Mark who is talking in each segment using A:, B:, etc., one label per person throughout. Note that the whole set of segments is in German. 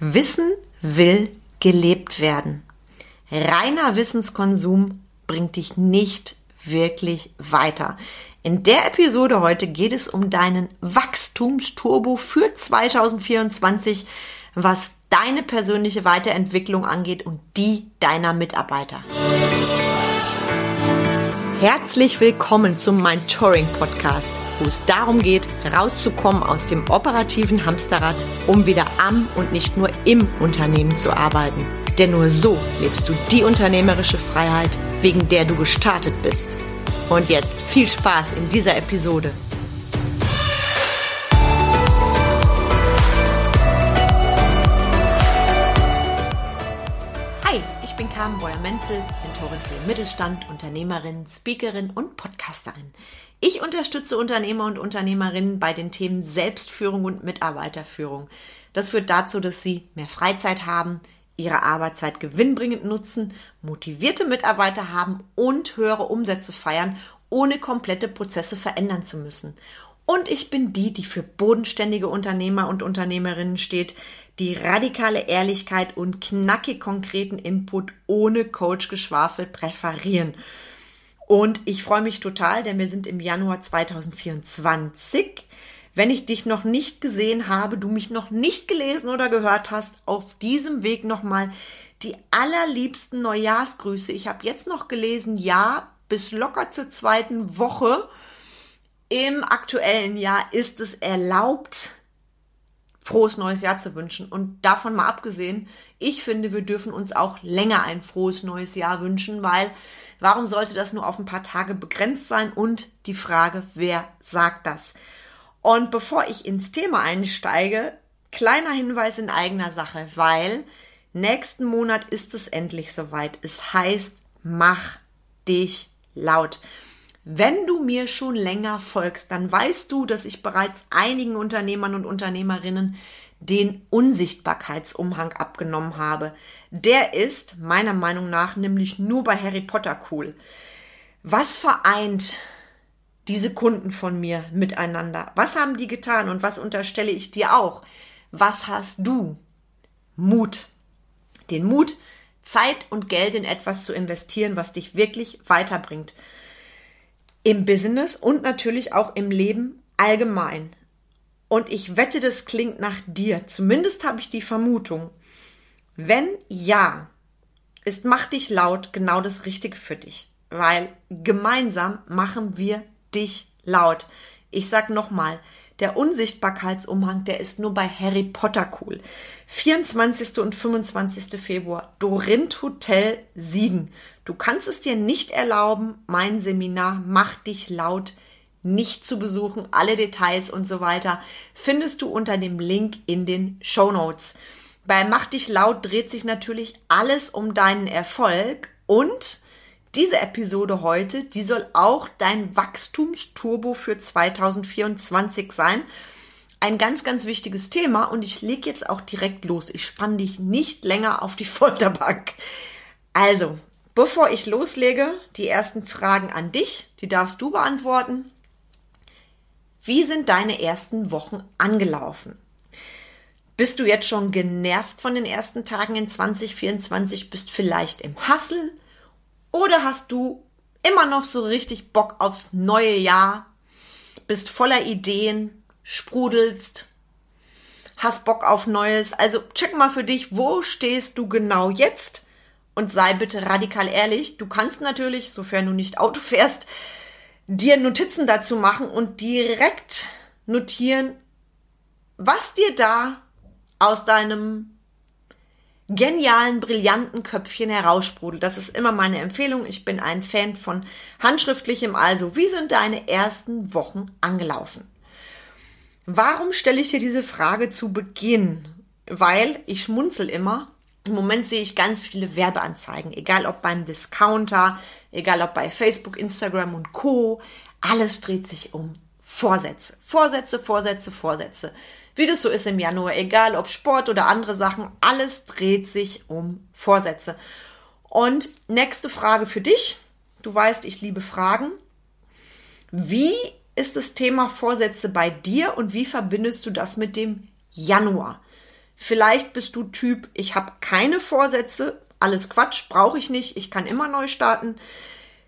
A: Wissen will gelebt werden. Reiner Wissenskonsum bringt dich nicht wirklich weiter. In der Episode heute geht es um deinen Wachstumsturbo für 2024, was deine persönliche Weiterentwicklung angeht und die deiner Mitarbeiter. Herzlich willkommen zum Mind Touring Podcast, wo es darum geht, rauszukommen aus dem operativen Hamsterrad, um wieder am und nicht nur im Unternehmen zu arbeiten. Denn nur so lebst du die unternehmerische Freiheit, wegen der du gestartet bist. Und jetzt viel Spaß in dieser Episode. bin Carmen Breuer-Menzel, Mentorin für den Mittelstand, Unternehmerin, Speakerin und Podcasterin. Ich unterstütze Unternehmer und Unternehmerinnen bei den Themen Selbstführung und Mitarbeiterführung. Das führt dazu, dass sie mehr Freizeit haben, ihre Arbeitszeit gewinnbringend nutzen, motivierte Mitarbeiter haben und höhere Umsätze feiern, ohne komplette Prozesse verändern zu müssen. Und ich bin die, die für bodenständige Unternehmer und Unternehmerinnen steht, die radikale Ehrlichkeit und knackig konkreten Input ohne Coach-Geschwafel präferieren. Und ich freue mich total, denn wir sind im Januar 2024. Wenn ich dich noch nicht gesehen habe, du mich noch nicht gelesen oder gehört hast, auf diesem Weg nochmal die allerliebsten Neujahrsgrüße. Ich habe jetzt noch gelesen, ja, bis locker zur zweiten Woche im aktuellen Jahr ist es erlaubt, frohes neues Jahr zu wünschen. Und davon mal abgesehen, ich finde, wir dürfen uns auch länger ein frohes neues Jahr wünschen, weil warum sollte das nur auf ein paar Tage begrenzt sein? Und die Frage, wer sagt das? Und bevor ich ins Thema einsteige, kleiner Hinweis in eigener Sache, weil nächsten Monat ist es endlich soweit. Es heißt, mach dich laut. Wenn du mir schon länger folgst, dann weißt du, dass ich bereits einigen Unternehmern und Unternehmerinnen den Unsichtbarkeitsumhang abgenommen habe. Der ist meiner Meinung nach nämlich nur bei Harry Potter cool. Was vereint diese Kunden von mir miteinander? Was haben die getan und was unterstelle ich dir auch? Was hast du? Mut. Den Mut, Zeit und Geld in etwas zu investieren, was dich wirklich weiterbringt im Business und natürlich auch im Leben allgemein. Und ich wette, das klingt nach dir. Zumindest habe ich die Vermutung. Wenn ja, ist Mach dich laut genau das Richtige für dich. Weil gemeinsam machen wir dich laut. Ich sag nochmal, der Unsichtbarkeitsumhang, der ist nur bei Harry Potter cool. 24. und 25. Februar, Dorint Hotel Siegen. Du kannst es dir nicht erlauben, mein Seminar Mach dich laut nicht zu besuchen. Alle Details und so weiter findest du unter dem Link in den Show Notes. Bei Mach dich laut dreht sich natürlich alles um deinen Erfolg und diese Episode heute, die soll auch dein Wachstumsturbo für 2024 sein. Ein ganz, ganz wichtiges Thema und ich lege jetzt auch direkt los. Ich spann dich nicht länger auf die Folterbank. Also, bevor ich loslege, die ersten Fragen an dich, die darfst du beantworten. Wie sind deine ersten Wochen angelaufen? Bist du jetzt schon genervt von den ersten Tagen in 2024? Bist vielleicht im Hassel? Oder hast du immer noch so richtig Bock aufs neue Jahr? Bist voller Ideen, sprudelst, hast Bock auf Neues. Also check mal für dich, wo stehst du genau jetzt? Und sei bitte radikal ehrlich. Du kannst natürlich, sofern du nicht Auto fährst, dir Notizen dazu machen und direkt notieren, was dir da aus deinem genialen, brillanten Köpfchen heraussprudelt. Das ist immer meine Empfehlung. Ich bin ein Fan von handschriftlichem. Also, wie sind deine ersten Wochen angelaufen? Warum stelle ich dir diese Frage zu Beginn? Weil ich schmunzel immer. Im Moment sehe ich ganz viele Werbeanzeigen, egal ob beim Discounter, egal ob bei Facebook, Instagram und Co. Alles dreht sich um Vorsätze. Vorsätze, Vorsätze, Vorsätze. Wie das so ist im Januar, egal ob Sport oder andere Sachen, alles dreht sich um Vorsätze. Und nächste Frage für dich. Du weißt, ich liebe Fragen. Wie ist das Thema Vorsätze bei dir und wie verbindest du das mit dem Januar? Vielleicht bist du Typ, ich habe keine Vorsätze, alles Quatsch, brauche ich nicht, ich kann immer neu starten.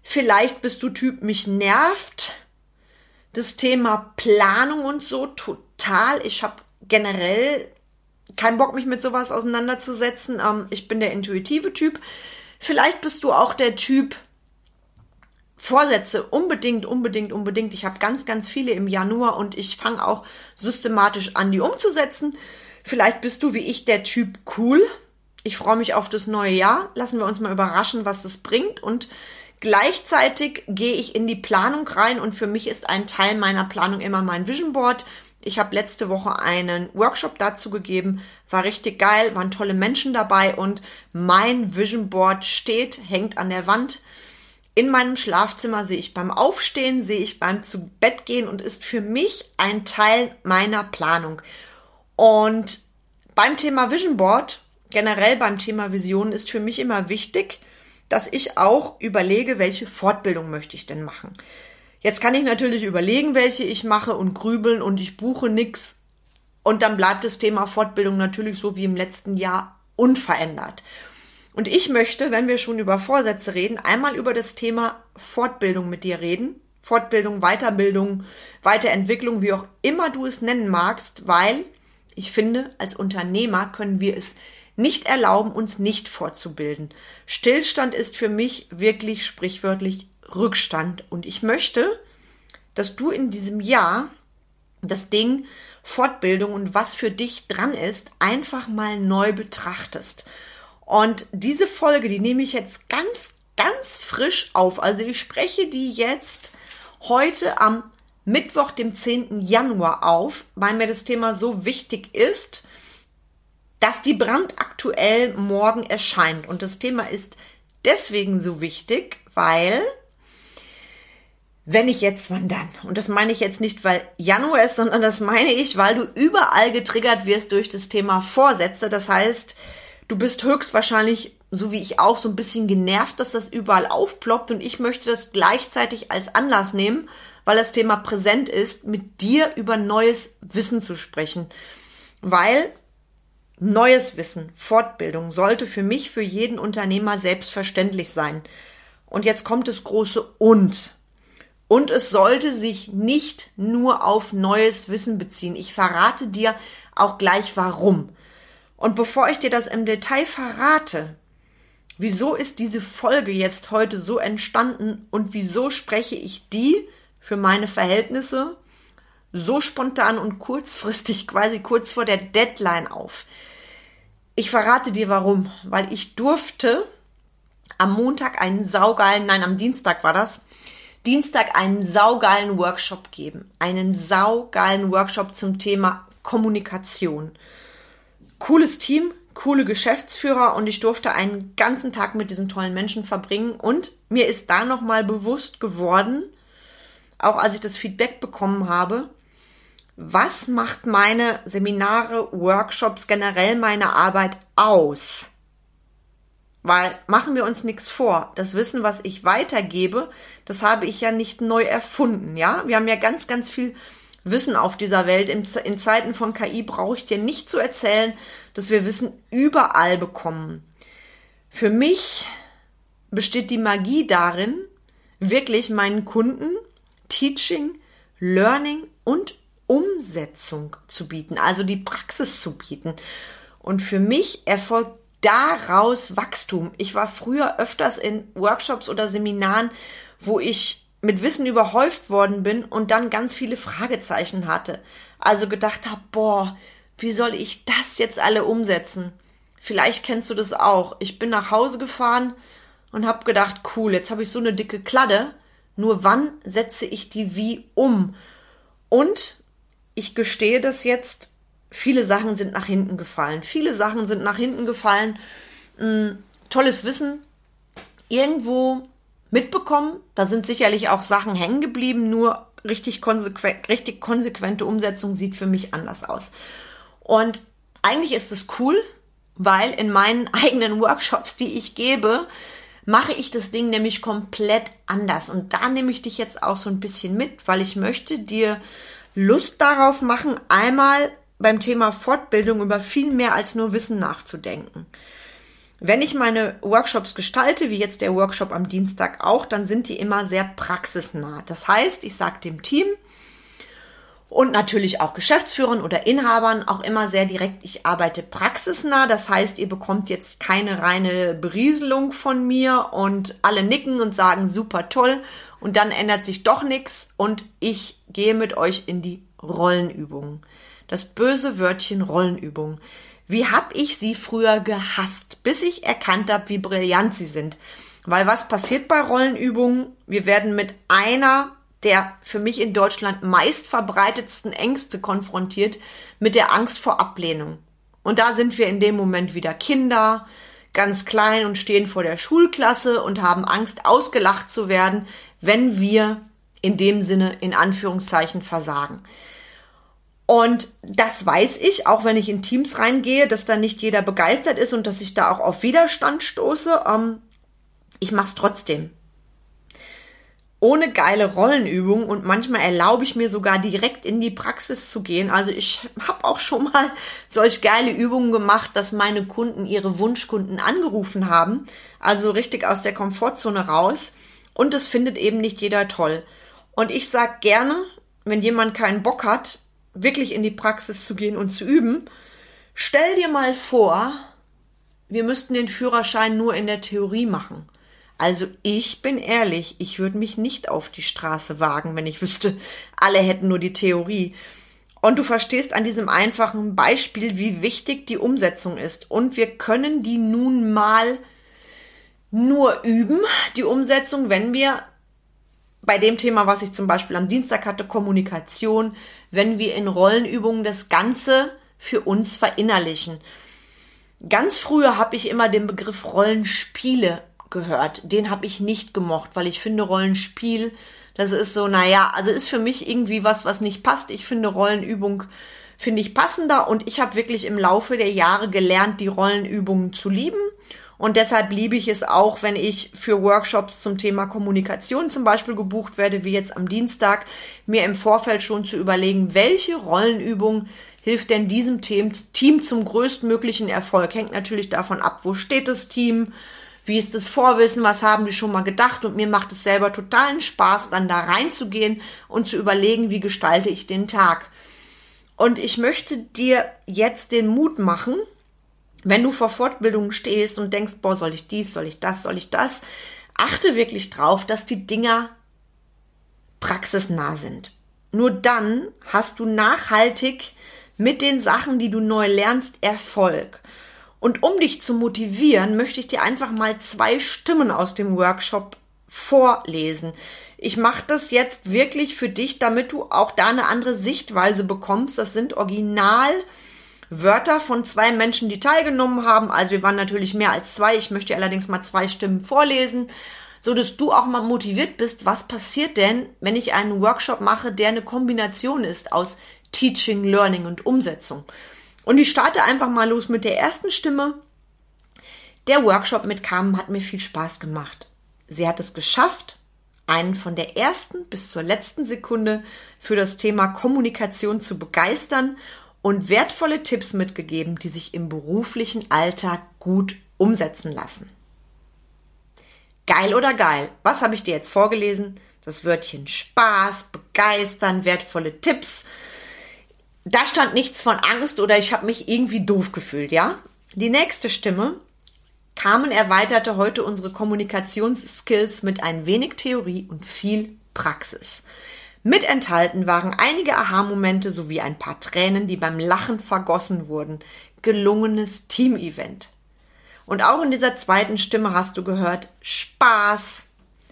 A: Vielleicht bist du Typ, mich nervt das Thema Planung und so total. Ich habe generell keinen Bock, mich mit sowas auseinanderzusetzen. Ähm, ich bin der intuitive Typ. Vielleicht bist du auch der Typ, Vorsätze unbedingt, unbedingt, unbedingt. Ich habe ganz, ganz viele im Januar und ich fange auch systematisch an, die umzusetzen. Vielleicht bist du wie ich der Typ cool. Ich freue mich auf das neue Jahr. Lassen wir uns mal überraschen, was es bringt. Und gleichzeitig gehe ich in die Planung rein und für mich ist ein Teil meiner Planung immer mein Vision Board. Ich habe letzte Woche einen Workshop dazu gegeben, war richtig geil, waren tolle Menschen dabei und mein Vision Board steht, hängt an der Wand in meinem Schlafzimmer sehe ich beim Aufstehen, sehe ich beim zu Bett gehen und ist für mich ein Teil meiner Planung. Und beim Thema Vision Board, generell beim Thema Vision, ist für mich immer wichtig, dass ich auch überlege, welche Fortbildung möchte ich denn machen. Jetzt kann ich natürlich überlegen, welche ich mache und grübeln und ich buche nichts. Und dann bleibt das Thema Fortbildung natürlich so wie im letzten Jahr unverändert. Und ich möchte, wenn wir schon über Vorsätze reden, einmal über das Thema Fortbildung mit dir reden. Fortbildung, Weiterbildung, Weiterentwicklung, wie auch immer du es nennen magst, weil ich finde, als Unternehmer können wir es nicht erlauben, uns nicht fortzubilden. Stillstand ist für mich wirklich sprichwörtlich Rückstand. Und ich möchte, dass du in diesem Jahr das Ding Fortbildung und was für dich dran ist, einfach mal neu betrachtest. Und diese Folge, die nehme ich jetzt ganz, ganz frisch auf. Also ich spreche die jetzt heute am Mittwoch, dem 10. Januar auf, weil mir das Thema so wichtig ist, dass die brandaktuell morgen erscheint. Und das Thema ist deswegen so wichtig, weil wenn ich jetzt, wann dann? Und das meine ich jetzt nicht, weil Januar ist, sondern das meine ich, weil du überall getriggert wirst durch das Thema Vorsätze. Das heißt, Du bist höchstwahrscheinlich, so wie ich auch, so ein bisschen genervt, dass das überall aufploppt und ich möchte das gleichzeitig als Anlass nehmen, weil das Thema präsent ist, mit dir über neues Wissen zu sprechen. Weil neues Wissen, Fortbildung sollte für mich, für jeden Unternehmer selbstverständlich sein. Und jetzt kommt das große Und. Und es sollte sich nicht nur auf neues Wissen beziehen. Ich verrate dir auch gleich warum. Und bevor ich dir das im Detail verrate, wieso ist diese Folge jetzt heute so entstanden und wieso spreche ich die für meine Verhältnisse so spontan und kurzfristig, quasi kurz vor der Deadline auf. Ich verrate dir warum, weil ich durfte am Montag einen saugeilen, nein, am Dienstag war das, Dienstag einen saugeilen Workshop geben. Einen saugeilen Workshop zum Thema Kommunikation cooles Team, coole Geschäftsführer und ich durfte einen ganzen Tag mit diesen tollen Menschen verbringen und mir ist da nochmal bewusst geworden, auch als ich das Feedback bekommen habe, was macht meine Seminare, Workshops, generell meine Arbeit aus? Weil machen wir uns nichts vor. Das Wissen, was ich weitergebe, das habe ich ja nicht neu erfunden, ja? Wir haben ja ganz, ganz viel Wissen auf dieser Welt. In, in Zeiten von KI brauche ich dir nicht zu erzählen, dass wir Wissen überall bekommen. Für mich besteht die Magie darin, wirklich meinen Kunden Teaching, Learning und Umsetzung zu bieten, also die Praxis zu bieten. Und für mich erfolgt daraus Wachstum. Ich war früher öfters in Workshops oder Seminaren, wo ich mit Wissen überhäuft worden bin und dann ganz viele Fragezeichen hatte. Also gedacht habe, boah, wie soll ich das jetzt alle umsetzen? Vielleicht kennst du das auch. Ich bin nach Hause gefahren und habe gedacht, cool, jetzt habe ich so eine dicke Kladde. Nur wann setze ich die wie um? Und ich gestehe das jetzt, viele Sachen sind nach hinten gefallen. Viele Sachen sind nach hinten gefallen. Hm, tolles Wissen. Irgendwo mitbekommen. Da sind sicherlich auch Sachen hängen geblieben, nur richtig, konsequent, richtig konsequente Umsetzung sieht für mich anders aus. Und eigentlich ist es cool, weil in meinen eigenen Workshops, die ich gebe, mache ich das Ding nämlich komplett anders. Und da nehme ich dich jetzt auch so ein bisschen mit, weil ich möchte dir Lust darauf machen, einmal beim Thema Fortbildung über viel mehr als nur Wissen nachzudenken. Wenn ich meine Workshops gestalte, wie jetzt der Workshop am Dienstag auch, dann sind die immer sehr praxisnah. Das heißt, ich sage dem Team und natürlich auch Geschäftsführern oder Inhabern auch immer sehr direkt, ich arbeite praxisnah. Das heißt, ihr bekommt jetzt keine reine Berieselung von mir und alle nicken und sagen super toll und dann ändert sich doch nichts und ich gehe mit euch in die Rollenübung. Das böse Wörtchen Rollenübung. Wie hab ich sie früher gehasst, bis ich erkannt habe, wie brillant sie sind. Weil was passiert bei Rollenübungen? Wir werden mit einer der für mich in Deutschland meist verbreitetsten Ängste konfrontiert, mit der Angst vor Ablehnung. Und da sind wir in dem Moment wieder Kinder, ganz klein und stehen vor der Schulklasse und haben Angst, ausgelacht zu werden, wenn wir in dem Sinne in Anführungszeichen versagen. Und das weiß ich, auch wenn ich in Teams reingehe, dass da nicht jeder begeistert ist und dass ich da auch auf Widerstand stoße. Ähm, ich mache es trotzdem. Ohne geile Rollenübung und manchmal erlaube ich mir sogar direkt in die Praxis zu gehen. Also ich habe auch schon mal solch geile Übungen gemacht, dass meine Kunden ihre Wunschkunden angerufen haben. Also richtig aus der Komfortzone raus. Und das findet eben nicht jeder toll. Und ich sag gerne, wenn jemand keinen Bock hat, wirklich in die Praxis zu gehen und zu üben. Stell dir mal vor, wir müssten den Führerschein nur in der Theorie machen. Also ich bin ehrlich, ich würde mich nicht auf die Straße wagen, wenn ich wüsste, alle hätten nur die Theorie. Und du verstehst an diesem einfachen Beispiel, wie wichtig die Umsetzung ist. Und wir können die nun mal nur üben, die Umsetzung, wenn wir bei dem Thema, was ich zum Beispiel am Dienstag hatte, Kommunikation, wenn wir in Rollenübungen das Ganze für uns verinnerlichen. Ganz früher habe ich immer den Begriff Rollenspiele gehört. Den habe ich nicht gemocht, weil ich finde Rollenspiel, das ist so, naja, also ist für mich irgendwie was, was nicht passt. Ich finde Rollenübung finde ich passender und ich habe wirklich im Laufe der Jahre gelernt, die Rollenübungen zu lieben und deshalb liebe ich es auch, wenn ich für Workshops zum Thema Kommunikation zum Beispiel gebucht werde, wie jetzt am Dienstag, mir im Vorfeld schon zu überlegen, welche Rollenübung hilft denn diesem Team, zum größtmöglichen Erfolg. Hängt natürlich davon ab, wo steht das Team, wie ist das Vorwissen, was haben die schon mal gedacht und mir macht es selber totalen Spaß, dann da reinzugehen und zu überlegen, wie gestalte ich den Tag. Und ich möchte dir jetzt den Mut machen, wenn du vor Fortbildungen stehst und denkst, boah, soll ich dies, soll ich das, soll ich das, achte wirklich drauf, dass die Dinger praxisnah sind. Nur dann hast du nachhaltig mit den Sachen, die du neu lernst, Erfolg. Und um dich zu motivieren, möchte ich dir einfach mal zwei Stimmen aus dem Workshop vorlesen. Ich mache das jetzt wirklich für dich, damit du auch da eine andere Sichtweise bekommst. Das sind original Wörter von zwei Menschen, die teilgenommen haben. Also wir waren natürlich mehr als zwei. Ich möchte allerdings mal zwei Stimmen vorlesen, so dass du auch mal motiviert bist. Was passiert denn, wenn ich einen Workshop mache, der eine Kombination ist aus Teaching, Learning und Umsetzung? Und ich starte einfach mal los mit der ersten Stimme. Der Workshop mit Carmen hat mir viel Spaß gemacht. Sie hat es geschafft, einen von der ersten bis zur letzten Sekunde für das Thema Kommunikation zu begeistern und wertvolle Tipps mitgegeben, die sich im beruflichen Alltag gut umsetzen lassen. Geil oder geil? Was habe ich dir jetzt vorgelesen? Das Wörtchen Spaß, begeistern, wertvolle Tipps. Da stand nichts von Angst oder ich habe mich irgendwie doof gefühlt, ja? Die nächste Stimme. Carmen erweiterte heute unsere Kommunikationsskills mit ein wenig Theorie und viel Praxis. Mit enthalten waren einige Aha-Momente sowie ein paar Tränen, die beim Lachen vergossen wurden. Gelungenes Team-Event. Und auch in dieser zweiten Stimme hast du gehört Spaß,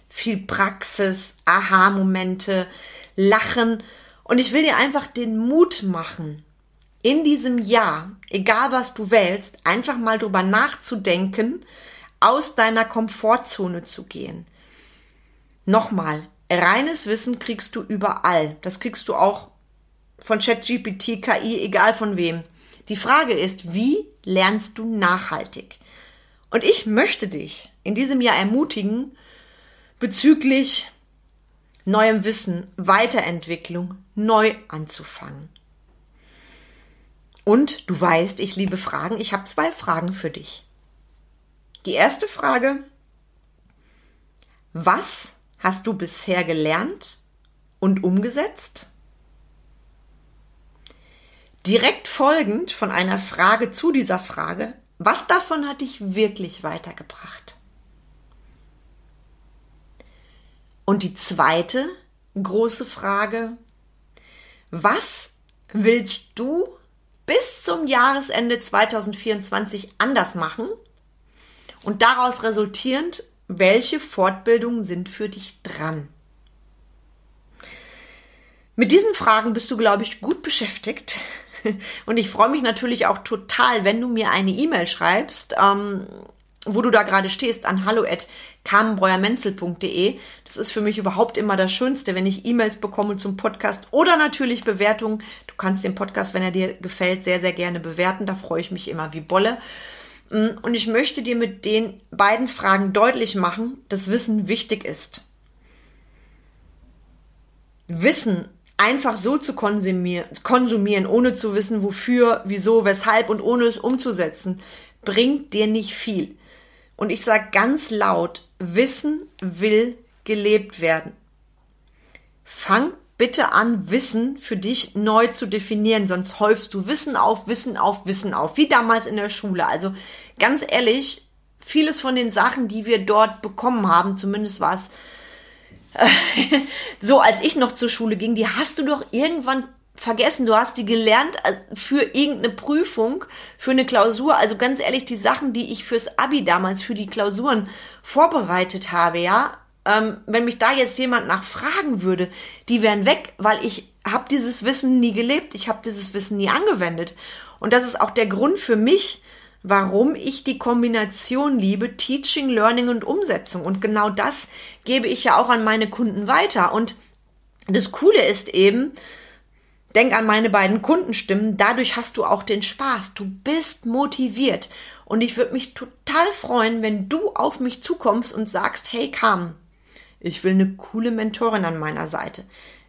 A: viel Praxis, Aha-Momente, Lachen. Und ich will dir einfach den Mut machen, in diesem Jahr, egal was du wählst, einfach mal drüber nachzudenken, aus deiner Komfortzone zu gehen. Nochmal, reines Wissen kriegst du überall. Das kriegst du auch von ChatGPT, KI, egal von wem. Die Frage ist, wie lernst du nachhaltig? Und ich möchte dich in diesem Jahr ermutigen, bezüglich neuem Wissen, Weiterentwicklung neu anzufangen. Und du weißt, ich liebe Fragen. Ich habe zwei Fragen für dich. Die erste Frage, was hast du bisher gelernt und umgesetzt? Direkt folgend von einer Frage zu dieser Frage, was davon hat dich wirklich weitergebracht? Und die zweite große Frage, was willst du bis zum Jahresende 2024 anders machen? Und daraus resultierend, welche Fortbildungen sind für dich dran? Mit diesen Fragen bist du, glaube ich, gut beschäftigt. Und ich freue mich natürlich auch total, wenn du mir eine E-Mail schreibst, ähm, wo du da gerade stehst, an hallo@carmenbreuermenzel.de. Das ist für mich überhaupt immer das Schönste, wenn ich E-Mails bekomme zum Podcast oder natürlich Bewertungen. Du kannst den Podcast, wenn er dir gefällt, sehr, sehr gerne bewerten. Da freue ich mich immer wie Bolle. Und ich möchte dir mit den beiden Fragen deutlich machen, dass Wissen wichtig ist. Wissen einfach so zu konsumieren, konsumieren, ohne zu wissen, wofür, wieso, weshalb und ohne es umzusetzen, bringt dir nicht viel. Und ich sage ganz laut, Wissen will gelebt werden. Fang bitte an, Wissen für dich neu zu definieren, sonst häufst du Wissen auf, Wissen auf, Wissen auf, wie damals in der Schule. Also ganz ehrlich, vieles von den Sachen, die wir dort bekommen haben, zumindest war es so als ich noch zur Schule ging, die hast du doch irgendwann vergessen. Du hast die gelernt für irgendeine Prüfung, für eine Klausur. Also ganz ehrlich, die Sachen, die ich fürs Abi damals, für die Klausuren vorbereitet habe, ja, ähm, wenn mich da jetzt jemand nachfragen würde, die wären weg, weil ich habe dieses Wissen nie gelebt, ich habe dieses Wissen nie angewendet. Und das ist auch der Grund für mich, warum ich die Kombination liebe, Teaching, Learning und Umsetzung. Und genau das gebe ich ja auch an meine Kunden weiter. Und das Coole ist eben, denk an meine beiden Kundenstimmen, dadurch hast du auch den Spaß. Du bist motiviert. Und ich würde mich total freuen, wenn du auf mich zukommst und sagst, hey Carmen, ich will eine coole Mentorin an meiner Seite.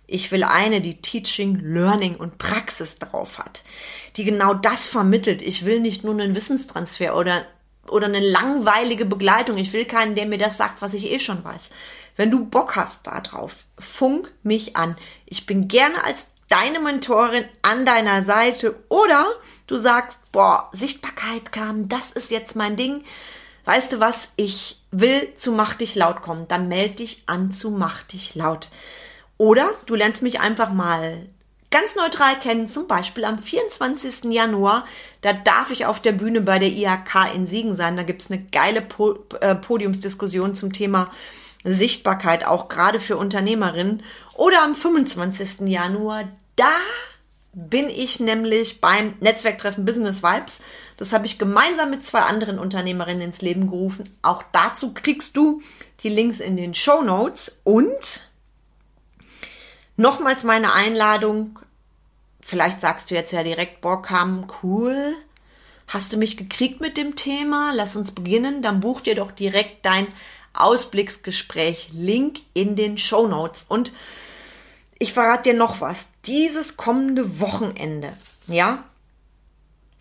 A: Ich will eine, die Teaching, Learning und Praxis drauf hat, die genau das vermittelt. Ich will nicht nur einen Wissenstransfer oder, oder eine langweilige Begleitung. Ich will keinen, der mir das sagt, was ich eh schon weiß. Wenn du Bock hast da drauf, funk mich an. Ich bin gerne als deine Mentorin an deiner Seite oder du sagst, boah, Sichtbarkeit kam, das ist jetzt mein Ding. Weißt du was? Ich will zu Mach dich laut kommen. Dann melde dich an zu Mach dich laut. Oder du lernst mich einfach mal ganz neutral kennen, zum Beispiel am 24. Januar. Da darf ich auf der Bühne bei der IHK in Siegen sein. Da gibt's eine geile po äh, Podiumsdiskussion zum Thema Sichtbarkeit, auch gerade für Unternehmerinnen. Oder am 25. Januar, da bin ich nämlich beim Netzwerktreffen Business Vibes. Das habe ich gemeinsam mit zwei anderen Unternehmerinnen ins Leben gerufen. Auch dazu kriegst du die Links in den Show Notes und Nochmals meine Einladung. Vielleicht sagst du jetzt ja direkt, boah, kam cool. Hast du mich gekriegt mit dem Thema? Lass uns beginnen. Dann buch dir doch direkt dein Ausblicksgespräch. Link in den Show Notes. Und ich verrate dir noch was. Dieses kommende Wochenende, ja,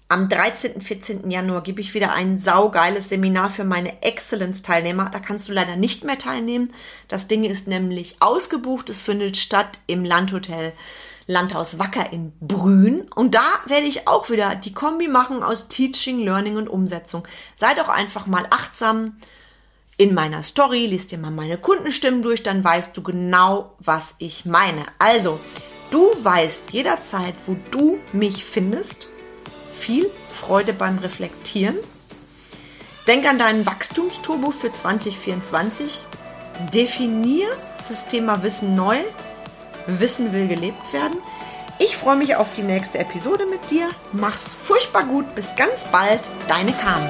A: am 13. 14. Januar gebe ich wieder ein saugeiles Seminar für meine Excellence-Teilnehmer. Da kannst du leider nicht mehr teilnehmen. Das Ding ist nämlich ausgebucht. Es findet statt im Landhotel Landhaus Wacker in Brünn. Und da werde ich auch wieder die Kombi machen aus Teaching, Learning und Umsetzung. Sei doch einfach mal achtsam in meiner Story, liest dir mal meine Kundenstimmen durch, dann weißt du genau, was ich meine. Also, du weißt jederzeit, wo du mich findest viel Freude beim Reflektieren. Denk an deinen Wachstumsturbo für 2024. Definier das Thema Wissen neu. Wissen will gelebt werden. Ich freue mich auf die nächste Episode mit dir. Mach's furchtbar gut. Bis ganz bald. Deine Carmen.